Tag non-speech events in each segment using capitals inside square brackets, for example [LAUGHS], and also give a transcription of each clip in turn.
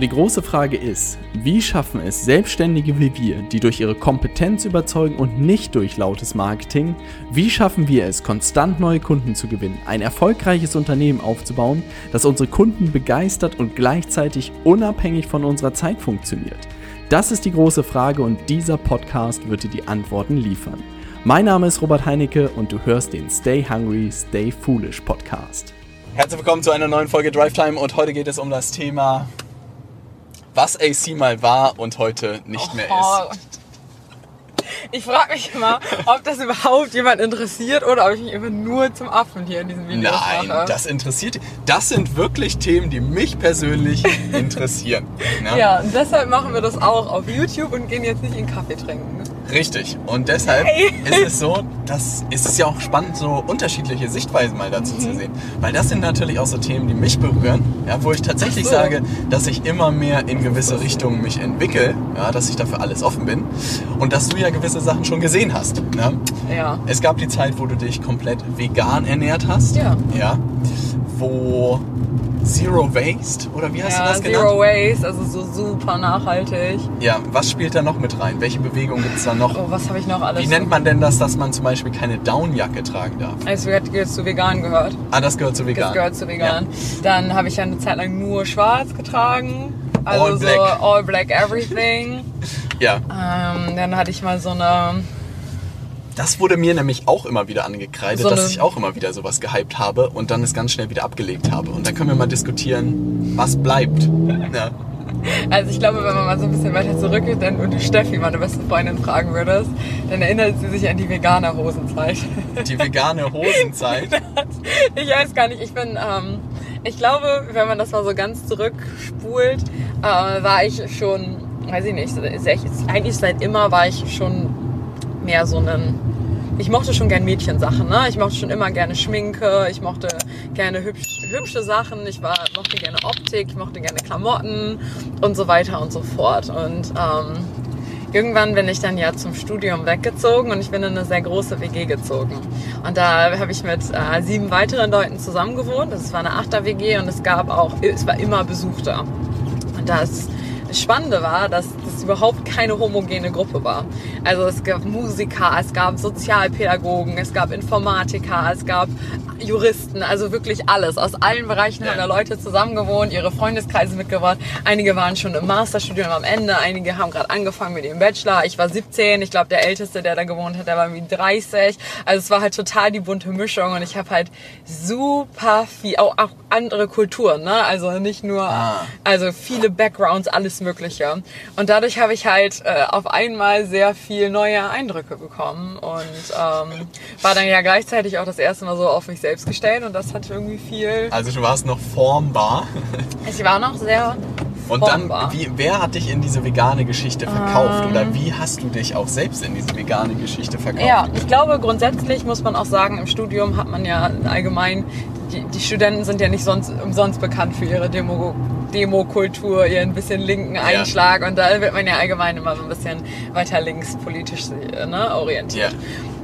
Die große Frage ist, wie schaffen es Selbstständige wie wir, die durch ihre Kompetenz überzeugen und nicht durch lautes Marketing, wie schaffen wir es, konstant neue Kunden zu gewinnen, ein erfolgreiches Unternehmen aufzubauen, das unsere Kunden begeistert und gleichzeitig unabhängig von unserer Zeit funktioniert? Das ist die große Frage und dieser Podcast wird dir die Antworten liefern. Mein Name ist Robert Heinecke und du hörst den Stay Hungry, Stay Foolish Podcast. Herzlich willkommen zu einer neuen Folge Drive Time und heute geht es um das Thema, was AC mal war und heute nicht mehr ist. Ich frage mich immer, ob das überhaupt jemand interessiert oder ob ich mich immer nur zum Affen hier in diesem Video Nein, mache. das interessiert. Das sind wirklich Themen, die mich persönlich [LAUGHS] interessieren. Ne? Ja, und deshalb machen wir das auch auf YouTube und gehen jetzt nicht in Kaffee trinken. Richtig. Und deshalb Hey. ist es so, dass ist es ja auch spannend, so unterschiedliche Sichtweisen mal dazu Mhm. zu sehen. Weil das sind natürlich auch so Themen, die mich berühren, ja, wo ich tatsächlich so. sage, dass ich immer mehr in gewisse Richtungen mich entwickle, ja, dass ich dafür alles offen bin und dass du ja gewisse Sachen schon gesehen hast. Ne? Ja. Es gab die Zeit, wo du dich komplett vegan ernährt hast. Ja. Ja. Wo Zero Waste, oder wie hast du Ja, das genannt? Zero Waste, also so super nachhaltig. Ja, was spielt da noch mit rein? Welche Bewegung gibt es da noch? Oh, was habe ich noch alles? Wie nennt man denn das, dass man zum Beispiel keine Downjacke tragen darf? Also gehört zu vegan gehört. Ah, das gehört zu vegan. Das gehört zu vegan. Dann habe ich ja eine Zeit lang nur schwarz getragen. Also All so black. all black everything. [LAUGHS] Ja. ähm, dann hatte ich mal so eine Das wurde mir nämlich auch immer wieder angekreidet, So dass ich auch immer wieder sowas gehypt habe und dann es ganz schnell wieder abgelegt habe. Und dann können wir mal diskutieren, was bleibt. Ja. Also ich glaube, wenn man mal so ein bisschen weiter zurückgeht dann, und du Steffi, meine beste Freundin, fragen würdest, dann erinnert sie sich an die vegane Hosenzeit. Die vegane [LAUGHS] Hosenzeit. Ich weiß gar nicht, ich bin, ähm, ich glaube, wenn man das mal so ganz zurückspult, äh, war ich schon, weiß ich nicht, eigentlich seit immer war ich schon mehr so ein, ich mochte schon gern Mädchensachen, ne? Ich mochte schon immer gerne Schminke, ich mochte gerne hübsch, hübsche Sachen, ich war, mochte gerne Optik, ich mochte gerne Klamotten und so weiter und so fort. Und ähm, irgendwann bin ich dann ja zum Studium weggezogen und ich bin in eine sehr große WG gezogen. Und da habe ich mit äh, sieben weiteren Leuten zusammen gewohnt. Das war eine Achter-WG und es gab auch, es war immer Besuch da. Und das Spannende war, dass das überhaupt keine homogene Gruppe war. Also es gab Musiker, es gab Sozialpädagogen, es gab Informatiker, es gab Juristen, also wirklich alles. Aus allen Bereichen Ja. haben da Leute zusammen gewohnt, ihre Freundeskreise mitgebracht. Einige waren schon im Masterstudium am Ende, einige haben gerade angefangen mit ihrem Bachelor. Ich war 17, ich glaube der Älteste, der da gewohnt hat, der war irgendwie 30. Also es war halt total die bunte Mischung und ich habe halt super viel, auch, auch andere Kulturen, ne? Also nicht nur, Ah. also viele Backgrounds, alles Mögliche. Und dadurch habe ich halt äh, auf einmal sehr viel neue Eindrücke bekommen und ähm, war dann ja gleichzeitig auch das erste Mal so auf mich selbst gestellt und das hat irgendwie viel. Also du warst noch formbar. Ich war noch sehr Und dann, wie, wer hat dich in diese vegane Geschichte verkauft? Oder wie hast du dich auch selbst in diese vegane Geschichte verkauft? Ja, ich glaube grundsätzlich muss man auch sagen, im Studium hat man ja allgemein, die, die Studenten sind ja nicht sonst, umsonst bekannt für ihre Demo, Demokultur, ihren bisschen linken Einschlag. Und da wird man ja allgemein immer so ein bisschen weiter links politisch äh, ne, orientiert.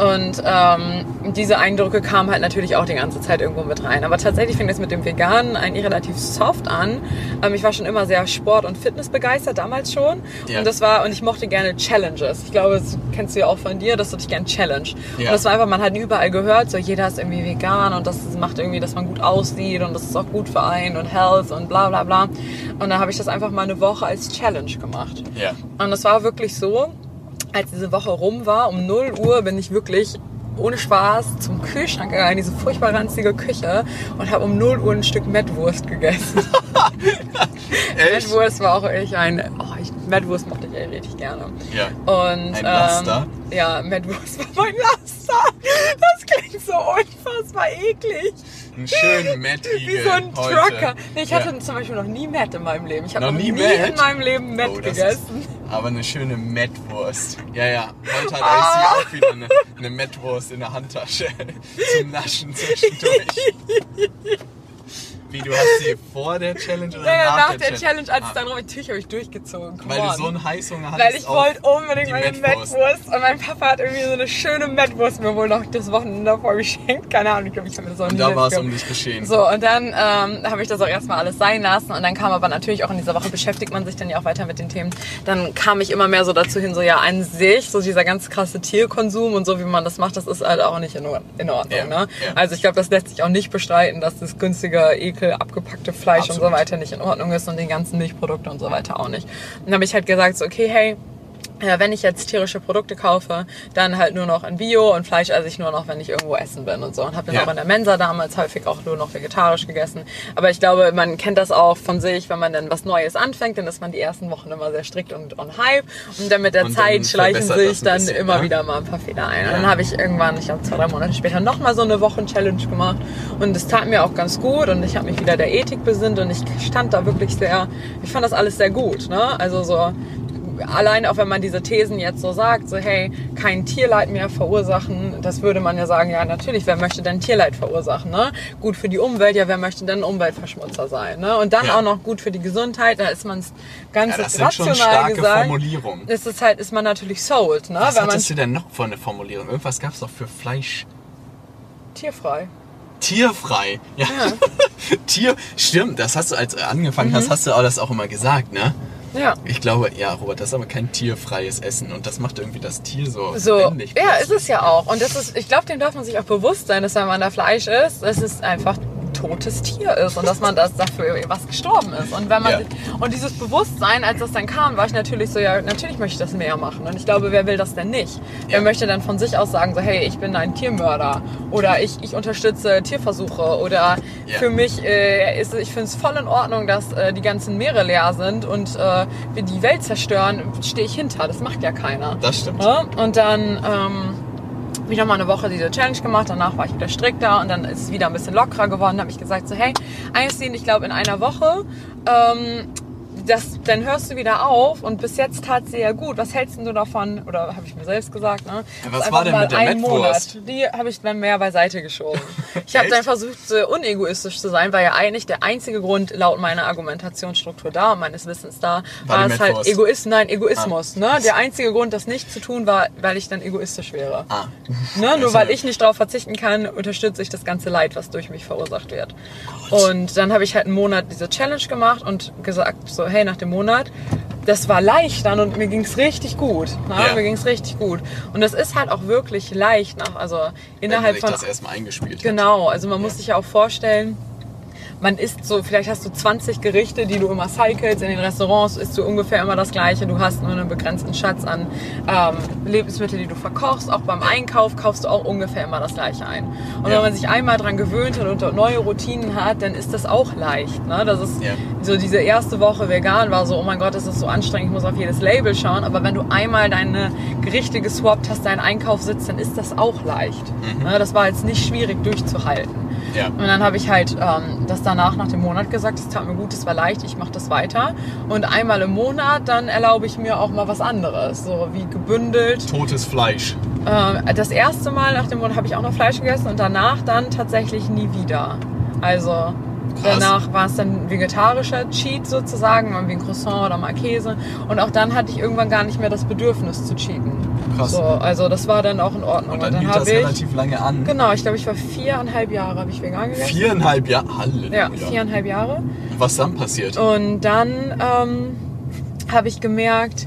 Und ähm, diese Eindrücke kamen halt natürlich auch die ganze Zeit irgendwo mit rein. Aber tatsächlich fing das mit dem Veganen eigentlich relativ soft an. Ähm, ich war schon immer sehr Sport- und Fitness begeistert, damals schon. Ja. Und das war, und ich mochte gerne Challenges. Ich glaube, das kennst du ja auch von dir, dass du dich gerne challenge. Ja. Und das war einfach, man hat überall gehört, so jeder ist irgendwie vegan und das macht irgendwie, dass man gut aussieht und das ist auch gut für einen und Health und bla bla bla. Und dann habe ich das einfach mal eine Woche als Challenge gemacht. Ja. Und es war wirklich so, als diese Woche rum war, um 0 Uhr bin ich wirklich ohne Spaß zum Kühlschrank gegangen, in diese furchtbar ranzige Küche und habe um 0 Uhr ein Stück Mettwurst gegessen. [LAUGHS] Mettwurst war auch echt ein, oh, ich, Mettwurst mochte ich echt richtig gerne. Ja. Und, Ein Laster? Ähm, ja, Mettwurst [LAUGHS] war mein Laster. Das klingt so unfassbar eklig. Ein schön Mettigel Wie so ein heute. Trucker. Nee, ich hatte Ja. zum Beispiel noch nie Mett in meinem Leben. Ich habe Noch noch, nie nie, in meinem Leben Mett Oh, gegessen. Aber eine schöne Mettwurst. Ja, ja. Heute hat Ah. AC auch wieder eine, eine Mettwurst in der Handtasche. [LAUGHS] Zum Naschen zwischendurch. [LAUGHS] Wie, du hast sie vor der Challenge oder Ja, ja, nach, nach der Challenge, als Ah, es dann rum natürlich habe ich durchgezogen. come Weil du on. so einen Heißhunger hattest Weil ich wollte unbedingt meine Mettwurst. Mettwurst. Und mein Papa hat irgendwie so eine schöne Mettwurst mir wohl noch das Wochenende davor geschenkt. Keine Ahnung, ich glaube, ich habe mir auch Und da war es um dich geschehen. so, und dann ähm, habe ich das auch erstmal alles sein lassen. Und dann kam aber natürlich auch in dieser Woche, beschäftigt man sich dann ja auch weiter mit den Themen. Dann kam ich immer mehr so dazu hin, so ja, an sich, so dieser ganz krasse Tierkonsum und so, wie man das macht, das ist halt auch nicht in, Or- in Ordnung. Ja, ne? ja. Also ich glaube, das lässt sich auch nicht bestreiten, dass das günstige, ekel, abgepackte Fleisch und Absolut. so weiter nicht in Ordnung ist und die ganzen Milchprodukte und so weiter auch nicht. Und dann habe ich halt gesagt, so, okay, hey, ja, wenn ich jetzt tierische Produkte kaufe, dann halt nur noch in Bio und Fleisch esse ich nur noch, wenn ich irgendwo essen bin und so. Und habe dann Ja. auch in der Mensa damals häufig auch nur noch vegetarisch gegessen. Aber ich glaube, man kennt das auch von sich, wenn man dann was Neues anfängt, dann ist man die ersten Wochen immer sehr strikt und on hype. Und dann mit der Und Zeit schleichen sich das dann bisschen, immer ne? wieder mal ein paar Fehler ein. Ja. Und dann habe ich irgendwann, ich glaube zwei, drei Monate später, nochmal so eine Wochen-Challenge gemacht. Und es tat mir auch ganz gut und ich habe mich wieder der Ethik besinnt und ich stand da wirklich sehr, ich fand das alles sehr gut. Ne? Also so allein auch wenn man diese Thesen jetzt so sagt, so hey, kein Tierleid mehr verursachen, das würde man ja sagen, ja natürlich, wer möchte denn Tierleid verursachen, ne? Gut für die Umwelt, ja wer möchte denn Umweltverschmutzer sein, ne? Und dann Ja. auch noch gut für die Gesundheit, da ist man es ganz Ja, das sind schon rational starke gesagt. Formulierungen. Ist es halt, ist man natürlich sold, ne? Was wenn man hattest du denn noch für eine Formulierung? Irgendwas gab es doch für Fleisch. tierfrei. Tierfrei. Ja. [LAUGHS] Tier. Stimmt, das hast du, als du angefangen Mhm. hast, hast du auch das auch immer gesagt, ne? Ja. Ich glaube, ja, Robert, das ist aber kein tierfreies Essen und das macht irgendwie das Tier so, So, lebendig. ja, ist es ja auch. Und das ist, ich glaube, dem darf man sich auch bewusst sein, dass wenn man da Fleisch isst, dass es einfach ein totes Tier ist und dass man das dafür was gestorben ist. Und wenn man Ja. und dieses Bewusstsein, als das dann kam, war ich natürlich so, ja, natürlich möchte ich das mehr machen. Und ich glaube, wer will das denn nicht? Wer Ja. möchte dann von sich aus sagen, so, hey, ich bin ein Tiermörder oder ich, ich unterstütze Tierversuche oder Ja. für mich äh, ist, ich finde es voll in Ordnung, dass äh, die ganzen Meere leer sind und äh, wir die Welt zerstören, stehe ich hinter. Das macht ja keiner. Das stimmt. Ja, und dann ähm, habe ich noch mal eine Woche diese Challenge gemacht. Danach war ich wieder strikter und dann ist es wieder ein bisschen lockerer geworden. Da habe ich gesagt so, hey, Einstein, ich glaube in einer Woche, ähm, das, dann hörst du wieder auf und bis jetzt tat sie ja gut. Was hältst du davon? Oder habe ich mir selbst gesagt, ne? Ja, was war denn mit der einen Mettwurst? Monat. Die habe ich dann mehr beiseite geschoben. [LAUGHS] Ich habe dann versucht, so unegoistisch zu sein, weil ja eigentlich der einzige Grund laut meiner Argumentationsstruktur da und meines Wissens da War war, es halt. Egoist, nein, Egoismus. Ne? Der einzige Grund, das nicht zu tun, war, weil ich dann egoistisch wäre. Ah. Ne? [LAUGHS] Nur weil ich nicht darauf verzichten kann, unterstütze ich das ganze Leid, was durch mich verursacht wird. Und dann habe ich halt einen Monat diese Challenge gemacht und gesagt, so hey, nach dem Monat, das war leicht dann und mir ging's richtig gut. Ne? Ja. Mir ging's richtig gut. Und das ist halt auch wirklich leicht, nach, also Wenn innerhalb sich von... das erstmal eingespielt. Genau, also man muss sich ja auch vorstellen, man isst so, vielleicht hast du 20 Gerichte, die du immer cycles. In den Restaurants isst du ungefähr immer das Gleiche. Du hast nur einen begrenzten Schatz an ähm, Lebensmitteln, die du verkochst. Auch beim Einkauf kaufst du auch ungefähr immer das Gleiche ein. Und Ja. wenn man sich einmal dran gewöhnt hat und neue Routinen hat, dann ist das auch leicht. Ne? Das ist Ja. so diese erste Woche vegan war so, oh mein Gott, das ist so anstrengend, ich muss auf jedes Label schauen. Aber wenn du einmal deine Gerichte geswappt hast, deinen Einkauf sitzt, dann ist das auch leicht. Ne? Das war jetzt nicht schwierig durchzuhalten. Ja. Und dann habe ich halt ähm, das danach nach dem Monat gesagt, es tat mir gut, es war leicht, ich mache das weiter. Und einmal im Monat, dann erlaube ich mir auch mal was anderes, so wie gebündelt. Totes Fleisch. Ähm, das erste Mal nach dem Monat habe ich auch noch Fleisch gegessen und danach dann tatsächlich nie wieder. Also Krass. danach war es dann ein vegetarischer Cheat sozusagen, mal wie ein Croissant oder mal Käse. Und auch dann hatte ich irgendwann gar nicht mehr das Bedürfnis zu cheaten. Krass. So, also das war dann auch in Ordnung. Und dann hielt das habe ich, relativ lange an. genau, ich glaube, ich war viereinhalb Jahre habe ich vegan gegessen. Viereinhalb Jahre. Halleluja. Ja, viereinhalb Jahre. Was dann passiert? Und dann ähm, habe ich gemerkt,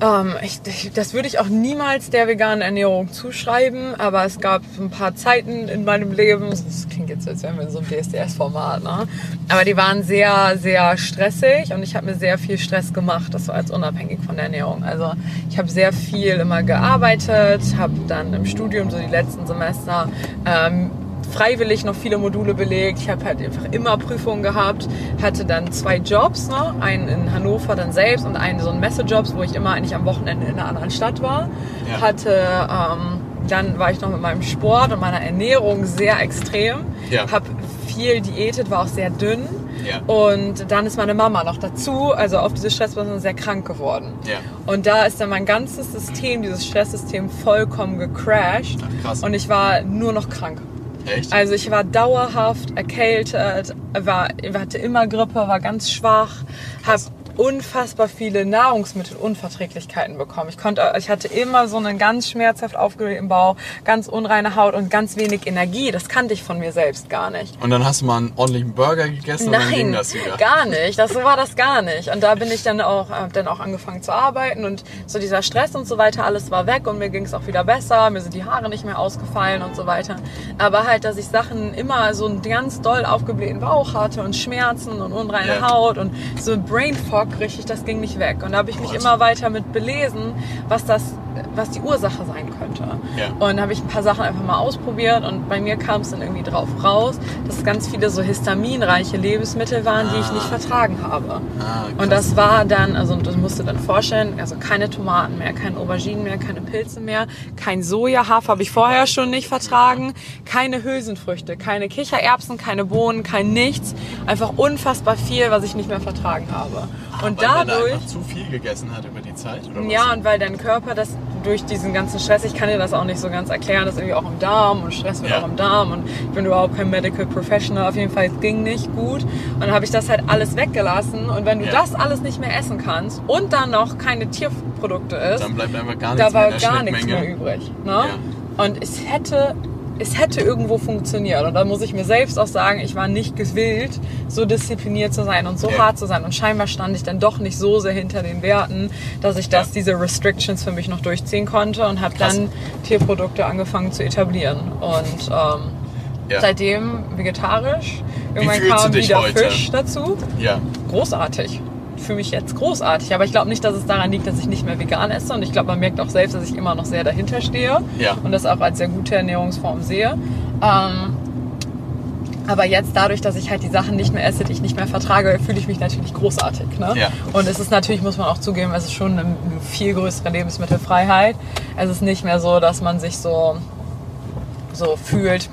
ähm, ich, ich- das würde ich auch niemals der veganen Ernährung zuschreiben, aber es gab ein paar Zeiten in meinem Leben, das klingt jetzt, als wären wir in so einem DSDS-Format, ne? aber die waren sehr, sehr stressig und ich habe mir sehr viel Stress gemacht, das war jetzt unabhängig von der Ernährung. Also ich habe sehr viel immer gearbeitet, habe dann im Studium so die letzten Semester ähm, freiwillig noch viele Module belegt. Ich habe halt einfach immer Prüfungen gehabt, hatte dann zwei Jobs, ne? einen in Hannover dann selbst und einen so einen Messejobs, wo ich immer eigentlich am Wochenende in einer anderen Stadt war. Ja. Hatte ähm, dann war ich noch mit meinem Sport und meiner Ernährung sehr extrem. Ja. Habe viel diätet, war auch sehr dünn. Ja. Und dann ist meine Mama noch dazu, also auf diese Stressbelastung sehr krank geworden. Ja. Und da ist dann mein ganzes System, dieses Stresssystem vollkommen gecrashed. Ach, krass. Und ich war nur noch krank. Echt? Also ich war dauerhaft erkältet, war, hatte immer Grippe, war ganz schwach, habe unfassbar viele Nahrungsmittelunverträglichkeiten bekommen. Ich konnte, ich hatte immer so einen ganz schmerzhaft aufgeblähten Bauch, ganz unreine Haut und ganz wenig Energie. Das kannte ich von mir selbst gar nicht. Und dann hast du mal einen ordentlichen Burger gegessen und dann ging Nein, das wieder. gar nicht. Das, so war das gar nicht. Und da bin ich [LAUGHS] dann auch, hab dann auch angefangen zu arbeiten und so dieser Stress und so weiter, alles war weg und mir ging es auch wieder besser. Mir sind die Haare nicht mehr ausgefallen und so weiter. Aber halt, dass ich Sachen immer so einen ganz doll aufgeblähten Bauch hatte und Schmerzen und unreine Ja. Haut und so Brain Fog richtig, das ging nicht weg. Und da habe ich mich immer weiter mit belesen, was das, was die Ursache sein könnte. Ja. Und habe ich ein paar Sachen einfach mal ausprobiert und bei mir kam es dann irgendwie drauf raus, dass es ganz viele so histaminreiche Lebensmittel waren, die ich nicht vertragen habe. Ah, und das war dann, also das musst du dann vorstellen, also keine Tomaten mehr, keine Auberginen mehr, keine Pilze mehr, kein Soja, Hafer habe ich vorher schon nicht vertragen, keine Hülsenfrüchte, keine Kichererbsen, keine Bohnen, kein nichts. Einfach unfassbar viel, was ich nicht mehr vertragen habe. Und Weil man da dadurch... einfach zu viel gegessen hat über die Zeit? Oder was? Ja, und weil dein Körper das durch diesen ganzen Stress, ich kann dir das auch nicht so ganz erklären, das ist irgendwie auch im Darm und Stress wird Ja. auch im Darm und ich bin überhaupt kein Medical Professional, auf jeden Fall, es ging nicht gut. Und dann habe ich das halt alles weggelassen und wenn du Ja. das alles nicht mehr essen kannst und dann noch keine Tierprodukte isst, Dann bleibt einfach gar da nichts mehr war der gar nichts mehr übrig. Ne? Und es hätte, es hätte irgendwo funktioniert. Und da muss ich mir selbst auch sagen, ich war nicht gewillt, so diszipliniert zu sein und so Ja. hart zu sein. Und scheinbar stand ich dann doch nicht so sehr hinter den Werten, dass ich das, Ja. diese Restrictions für mich noch durchziehen konnte und habe dann Tierprodukte angefangen zu etablieren. Und ähm, Ja. seitdem vegetarisch. Irgendwann kam dich wieder heute? Fisch dazu Ja. großartig. Für mich jetzt großartig. Aber ich glaube nicht, dass es daran liegt, dass ich nicht mehr vegan esse. Und ich glaube, man merkt auch selbst, dass ich immer noch sehr dahinter stehe. Ja. Und das auch als sehr gute Ernährungsform sehe. Ähm, aber jetzt dadurch, dass ich halt die Sachen nicht mehr esse, die ich nicht mehr vertrage, fühle ich mich natürlich großartig. Ne? Ja. Und es ist natürlich, muss man auch zugeben, es ist schon eine, eine viel größere Lebensmittelfreiheit. Es ist nicht mehr so, dass man sich so so fühlt.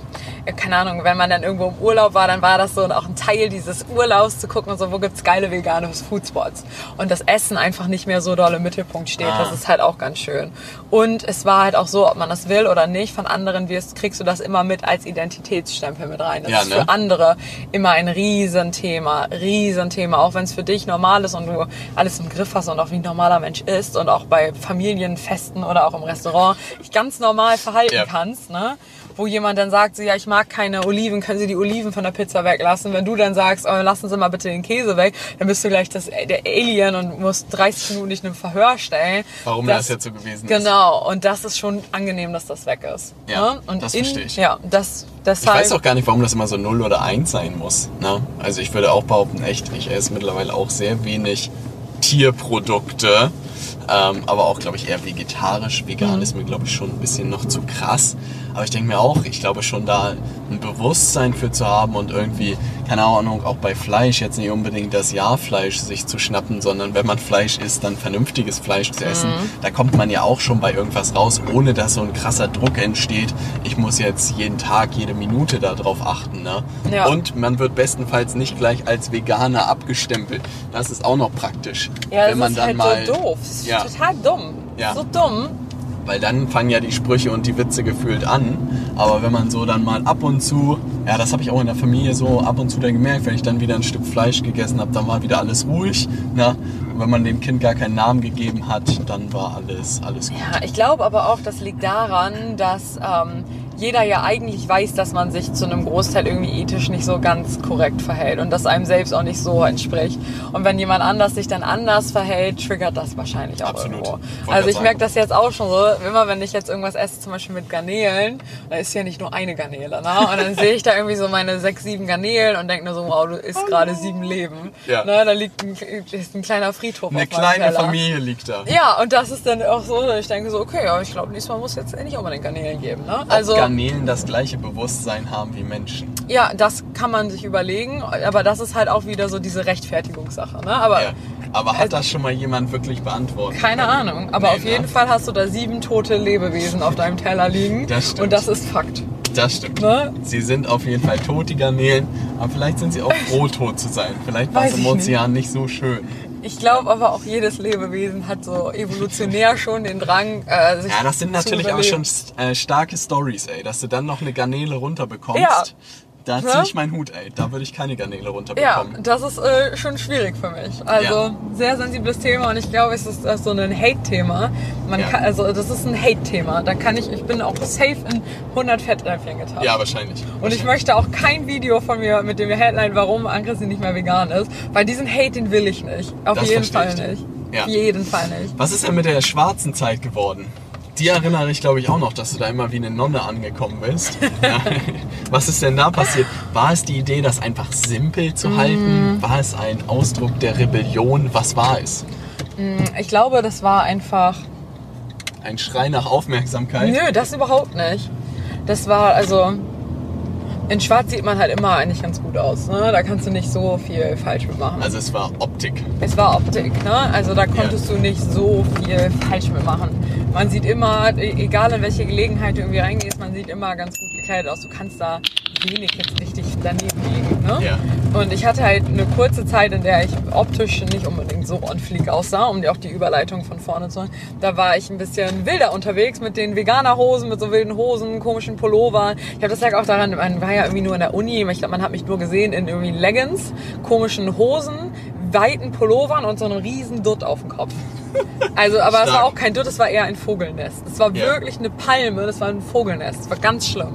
Keine Ahnung, wenn man dann irgendwo im Urlaub war, dann war das so auch ein Teil dieses Urlaubs zu gucken, und so, wo gibt's geile vegane Foodspots. Und das Essen einfach nicht mehr so doll im Mittelpunkt steht. Ah. Das ist halt auch ganz schön. Und es war halt auch so, ob man das will oder nicht, von anderen wirst, kriegst du das immer mit als Identitätsstempel mit rein. Das Ja, ist ne? für andere immer ein Riesenthema. Riesenthema. Auch wenn es für dich normal ist und du alles im Griff hast und auch wie ein normaler Mensch ist und auch bei Familienfesten oder auch im Restaurant dich ganz normal verhalten Ja. kannst, ne? Wo jemand dann sagt, so, ja, ich mag keine Oliven, können Sie die Oliven von der Pizza weglassen? Wenn du dann sagst, oh, lassen Sie mal bitte den Käse weg, dann bist du gleich das, der Alien und musst 30 Minuten dich einem Verhör stellen. Warum das jetzt so gewesen ist. Genau, und das ist schon angenehm, dass das weg ist. Ja, ne? und das in, verstehe ich. Ja, das, Ich deshalb, weiß auch gar nicht, warum das immer so 0 oder 1 sein muss. Ne? Also ich würde auch behaupten, echt, ich esse mittlerweile auch sehr wenig Tierprodukte. Ähm, aber auch, glaube ich, eher vegetarisch. Vegan Mhm. ist mir, glaube ich, schon ein bisschen noch zu krass. Aber ich denke mir auch, ich glaube schon da ein Bewusstsein für zu haben und irgendwie, keine Ahnung, auch bei Fleisch jetzt nicht unbedingt das Ja-Fleisch sich zu schnappen, sondern wenn man Fleisch isst, dann vernünftiges Fleisch zu essen. Mhm. Da kommt man ja auch schon bei irgendwas raus, ohne dass so ein krasser Druck entsteht. Ich muss jetzt jeden Tag, jede Minute darauf achten. Ne? Ja. Und man wird bestenfalls nicht gleich als Veganer abgestempelt. Das ist auch noch praktisch. ja, das wenn man ist dann halt mal, so doof. Das ist Ja. total dumm. Ja. So dumm. Weil dann fangen ja die Sprüche und die Witze gefühlt an. Aber wenn man so dann mal ab und zu, ja, das habe ich auch in der Familie so ab und zu dann gemerkt, wenn ich dann wieder ein Stück Fleisch gegessen habe, dann war wieder alles ruhig. Ne? Und wenn man dem Kind gar keinen Namen gegeben hat, dann war alles, alles gut. Ja, ich glaube aber auch, das liegt daran, dass ähm, jeder ja eigentlich weiß, dass man sich zu einem Großteil irgendwie ethisch nicht so ganz korrekt verhält und das einem selbst auch nicht so entspricht. Und wenn jemand anders sich dann anders verhält, triggert das wahrscheinlich auch Absolut. irgendwo. Also ich merke das jetzt auch schon so, immer wenn ich jetzt irgendwas esse, zum Beispiel mit Garnelen, da ist ja nicht nur eine Garnele, ne? Und dann sehe ich da irgendwie so meine sechs, sieben Garnelen und denke nur so, wow, du isst gerade sieben Leben. Ja. Ne? Da liegt ein, ist ein kleiner Friedhof Eine auf kleine Teller. Familie liegt da. Ja, und das ist dann auch so, dass ich denke so, okay, ja, ich glaube, nächstes Mal muss jetzt nicht unbedingt Garnelen geben. Ne? Also, Ob Garnelen das gleiche Bewusstsein haben wie Menschen. ja, das kann man sich überlegen, aber das ist halt auch wieder so diese Rechtfertigungssache. Ne? Aber Ja. Aber hat das schon mal jemand wirklich beantwortet? keine Ahnung. Aber Nee, auf ne? jeden Fall hast du da sieben tote Lebewesen auf deinem Teller liegen. [LAUGHS] Das stimmt. Und das ist Fakt. Das stimmt. Ne? Sie sind auf jeden Fall tot, die Garnelen. Aber vielleicht sind sie auch [LAUGHS] froh, tot zu sein. Vielleicht war es im Ozean nicht. so schön. Ich glaube aber auch jedes Lebewesen hat so evolutionär schon den Drang. Äh, sich Ja, das sind natürlich aber schon äh, starke Stories, ey. Dass du dann noch eine Garnele runterbekommst. Ja. Da ziehe ich meinen Hut, ey. Da würde ich keine Garnele Ja, runterbekommen. das ist äh, schon schwierig für mich. Also Ja. sehr sensibles Thema und ich glaube, es ist äh, so ein Hate-Thema. Man Ja. kann, also das ist ein Hate-Thema. Da kann ich, ich bin auch safe in 100 Fettnäpfchen getappt. Ja, wahrscheinlich. Und ich möchte auch kein Video von mir mit dem Headline, warum Ann-Christine nicht mehr vegan ist, weil diesen Hate, den will ich nicht. Auf Das jeden Fall ich. nicht. Ja. Auf jeden Fall nicht. Was ist denn mit der schwarzen Zeit geworden? Die erinnere ich, glaube ich, auch noch, dass du da immer wie eine Nonne angekommen bist. [LAUGHS] Ja. Was ist denn da passiert? War es die Idee, das einfach simpel zu halten? Mhm. War es ein Ausdruck der Rebellion? Was war es? Ich glaube, das war einfach. Ein Schrei nach Aufmerksamkeit? Nö, das überhaupt nicht. Das war, also. In Schwarz sieht man halt immer eigentlich ganz gut aus. Ne? Da kannst du nicht so viel falsch mitmachen. Also es war Optik. Es war Optik, ne? Also da konntest du nicht so viel falsch mitmachen. Man sieht immer, e- egal in welche Gelegenheit du irgendwie reingehst, man sieht immer ganz gut gekleidet aus. Du kannst da wenig jetzt richtig daneben liegen, ne? Ja. Und ich hatte halt eine kurze Zeit, in der ich optisch nicht unbedingt so on fleek aussah, um dir auch die Überleitung von vorne zu hören. Da war ich ein bisschen wilder unterwegs mit den Veganerhosen, mit so wilden Hosen, komischen Pullovern. Ich glaube, das lag auch daran, man war ja irgendwie nur in der Uni. Ich glaube, man hat mich nur gesehen in irgendwie Leggings, komischen Hosen, weiten Pullovern und so einem riesen Dutt auf dem Kopf. Also, aber es war Stark. auch kein Dutt, es war eher ein Vogelnest. Es war Ja. wirklich eine Palme, das war ein Vogelnest. Es war ganz schlimm.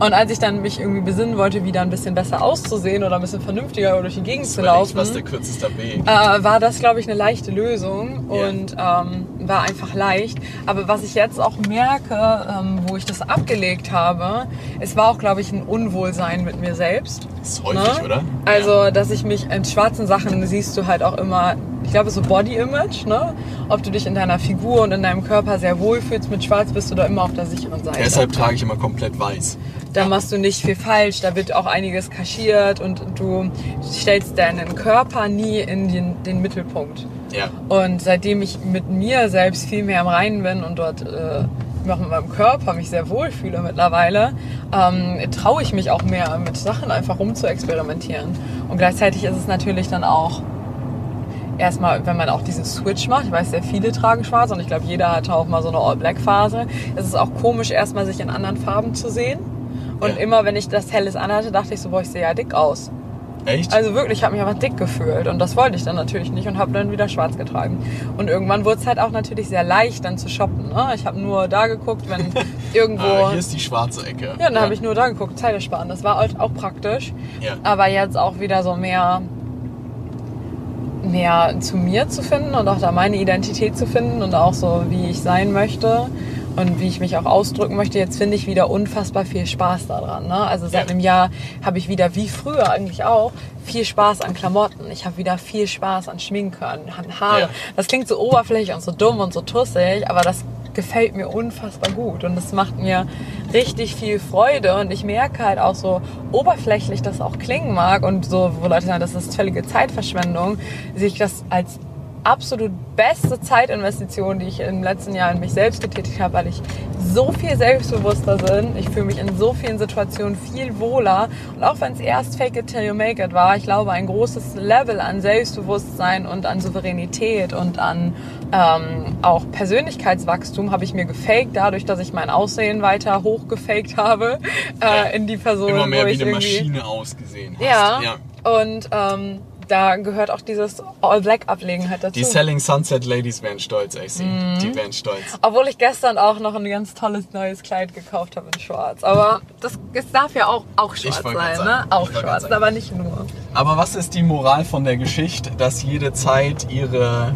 Und als ich dann mich irgendwie besinnen wollte, wieder ein bisschen besser auszusehen oder ein bisschen vernünftiger durch die Gegend zu laufen, was der kürzeste Weg. äh, war das, glaube ich, eine leichte Lösung Ja. und ähm, war einfach leicht. Aber was ich jetzt auch merke, ähm, wo ich das abgelegt habe, es war auch, glaube ich, ein Unwohlsein mit mir selbst. ist häufig, ne? oder? Also, dass ich mich in schwarzen Sachen siehst du halt auch immer, ich glaube, so Body Image, ne? Ob du dich in deiner Figur und in deinem Körper sehr wohl fühlst mit Schwarz, bist du da immer auf der sicheren Seite. Deshalb trage ich immer komplett weiß. Da machst du nicht viel falsch, da wird auch einiges kaschiert und du stellst deinen Körper nie in den, den Mittelpunkt. Ja. Und seitdem ich mit mir selbst viel mehr im Reinen bin und dort äh, auch mit meinem Körper mich sehr wohl fühle mittlerweile, ähm, traue ich mich auch mehr mit Sachen einfach rum zu experimentieren. Und gleichzeitig ist es natürlich dann auch erstmal, wenn man auch diesen Switch macht, ich weiß, sehr viele tragen schwarz und ich glaube, jeder hat auch mal so eine All-Black-Phase, es ist auch komisch, erstmal sich in anderen Farben zu sehen. Und Ja. immer, wenn ich das Helles anhatte, dachte ich so, boah, ich sehe ja dick aus. Echt? Also wirklich, ich habe mich einfach dick gefühlt und das wollte ich dann natürlich nicht und habe dann wieder schwarz getragen. Und irgendwann wurde es halt auch natürlich sehr leicht dann zu shoppen. Ne? Ich habe nur da geguckt, wenn [LAUGHS] irgendwo... ah, hier ist die schwarze Ecke. ja, dann habe ich nur da geguckt, Zeit sparen. Das war halt auch praktisch. Ja. Aber jetzt auch wieder so mehr, mehr zu mir zu finden und auch da meine Identität zu finden und auch so, wie ich sein möchte und wie ich mich auch ausdrücken möchte. Jetzt finde ich wieder unfassbar viel Spaß daran. Ne? Also seit einem Jahr habe ich wieder, wie früher eigentlich auch, viel Spaß an Klamotten. Ich habe wieder viel Spaß an Schminke, an, an Haare. Ja. Das klingt so oberflächlich und so dumm und so tussig, aber das gefällt mir unfassbar gut und es macht mir richtig viel Freude und ich merke halt auch so oberflächlich das auch klingen mag und so, wo Leute sagen, das ist völlige Zeitverschwendung, sehe ich das als absolut beste Zeitinvestition, die ich im letzten Jahr in mich selbst getätigt habe, weil ich so viel selbstbewusster bin. Ich fühle mich in so vielen Situationen viel wohler. Und auch wenn es erst Fake it till you make it war, ich glaube, ein großes Level an Selbstbewusstsein und an Souveränität und an ähm, auch Persönlichkeitswachstum habe ich mir gefaked, dadurch, dass ich mein Aussehen weiter hochgefaked habe äh, in die Person, Immer mehr wo wie ich eine irgendwie Maschine ausgesehen hast. ja. ja. Und ähm, da gehört auch dieses All-Black-Ablegen halt dazu. Die Selling Sunset Ladies wären stolz, AC. Mhm. Die wären stolz. Obwohl ich gestern auch noch ein ganz tolles neues Kleid gekauft habe in Schwarz. Aber das, es darf ja auch, auch schwarz sein, grad ne? sagen. Auch Ich schwarz, sagen. aber nicht nur. Aber was ist die Moral von der Geschichte, dass jede Zeit ihre,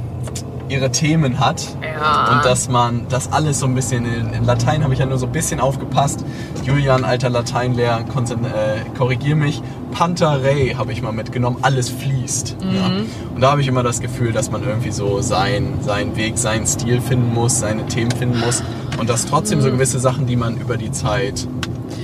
ihre Themen hat? Ja. Und dass man das alles so ein bisschen, in, in Latein habe ich ja nur so ein bisschen aufgepasst. Julian, alter Lateinlehrer, äh, korrigier mich. Pantarei habe ich mal mitgenommen, alles fließt. Mhm. Ja. Und da habe ich immer das Gefühl, dass man irgendwie so sein, seinen Weg, seinen Stil finden muss, seine Themen finden muss. Und dass trotzdem Mhm. so gewisse Sachen, die man über die Zeit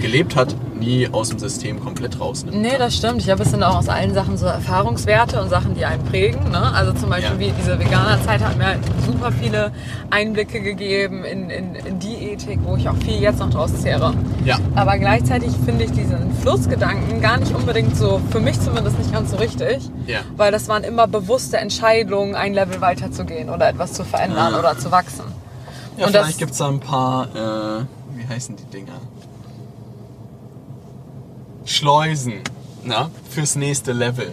gelebt hat, nie aus dem System komplett rausnimmt. Nee, das stimmt. Ich glaube, es sind auch aus allen Sachen so Erfahrungswerte und Sachen, die einen prägen. Ne? Also zum Beispiel Ja. wie diese Veganerzeit hat mir halt super viele Einblicke gegeben in, in, in die Ethik, wo ich auch viel jetzt noch draus zehre. Ja. Aber gleichzeitig finde ich diesen Flussgedanken gar nicht unbedingt so, für mich zumindest nicht ganz so richtig. Ja. Weil das waren immer bewusste Entscheidungen, ein Level weiterzugehen oder etwas zu verändern Ah. oder zu wachsen. Ja, Und vielleicht gibt es da ein paar, äh, wie heißen die Dinger? Schleusen, na, fürs nächste Level.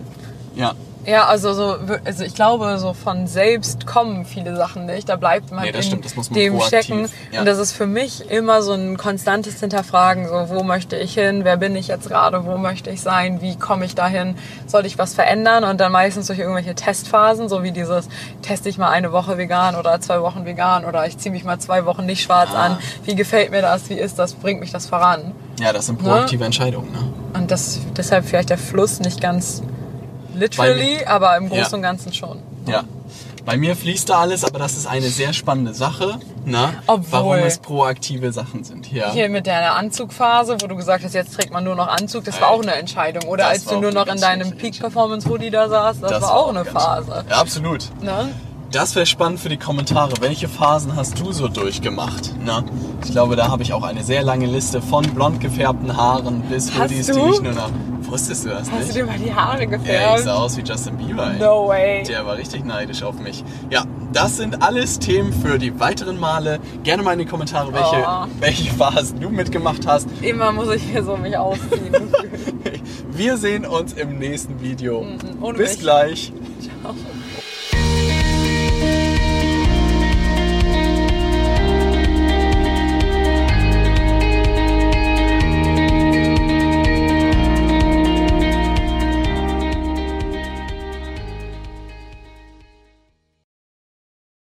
Ja, Ja, also so, also ich glaube, so von selbst kommen viele Sachen nicht. Da bleibt man Nee, in stimmt, man dem proaktiv, stecken. ja. Und das ist für mich immer so ein konstantes Hinterfragen. So, wo möchte ich hin? Wer bin ich jetzt gerade? Wo möchte ich sein? Wie komme ich dahin? Soll ich was verändern? Und dann meistens durch irgendwelche Testphasen, so wie dieses, teste ich mal eine Woche vegan oder zwei Wochen vegan oder ich ziehe mich mal zwei Wochen nicht schwarz Ah. an. Wie gefällt mir das? Wie ist das? Bringt mich das voran? ja, das sind proaktive Entscheidungen. Ne? Und das deshalb vielleicht der Fluss nicht ganz literally, aber im Großen Ja. und Ganzen schon. Ja. Bei mir fließt da alles, aber das ist eine sehr spannende Sache, ne? Obwohl- warum es proaktive Sachen sind. Ja. Hier mit der Anzugphase, wo du gesagt hast, jetzt trägt man nur noch Anzug, das war Ey, auch eine Entscheidung. Oder das als du nur noch in deinem schlechte Peak Performance Hoodie da saßt, das, war auch eine Phase. Ja, absolut. Ne? Das wäre spannend für die Kommentare. Welche Phasen hast du so durchgemacht? Ne? Ich glaube, da habe ich auch eine sehr lange Liste von blond gefärbten Haaren bis Hast Hoodies, du? die ich nur noch. Wusstest du das Hast du nicht? dir mal die Haare Ja, ich gefärbt? sah aus wie Justin Bieber. Ey. no way. Der war richtig neidisch auf mich. Ja, das sind alles Themen für die weiteren Male. Gerne mal in die Kommentare, welche, Oh. welche Phasen du mitgemacht hast. Immer muss ich hier so mich ausziehen. [LAUGHS] Wir sehen uns im nächsten Video. Mhm, Bis mich. gleich. Ciao.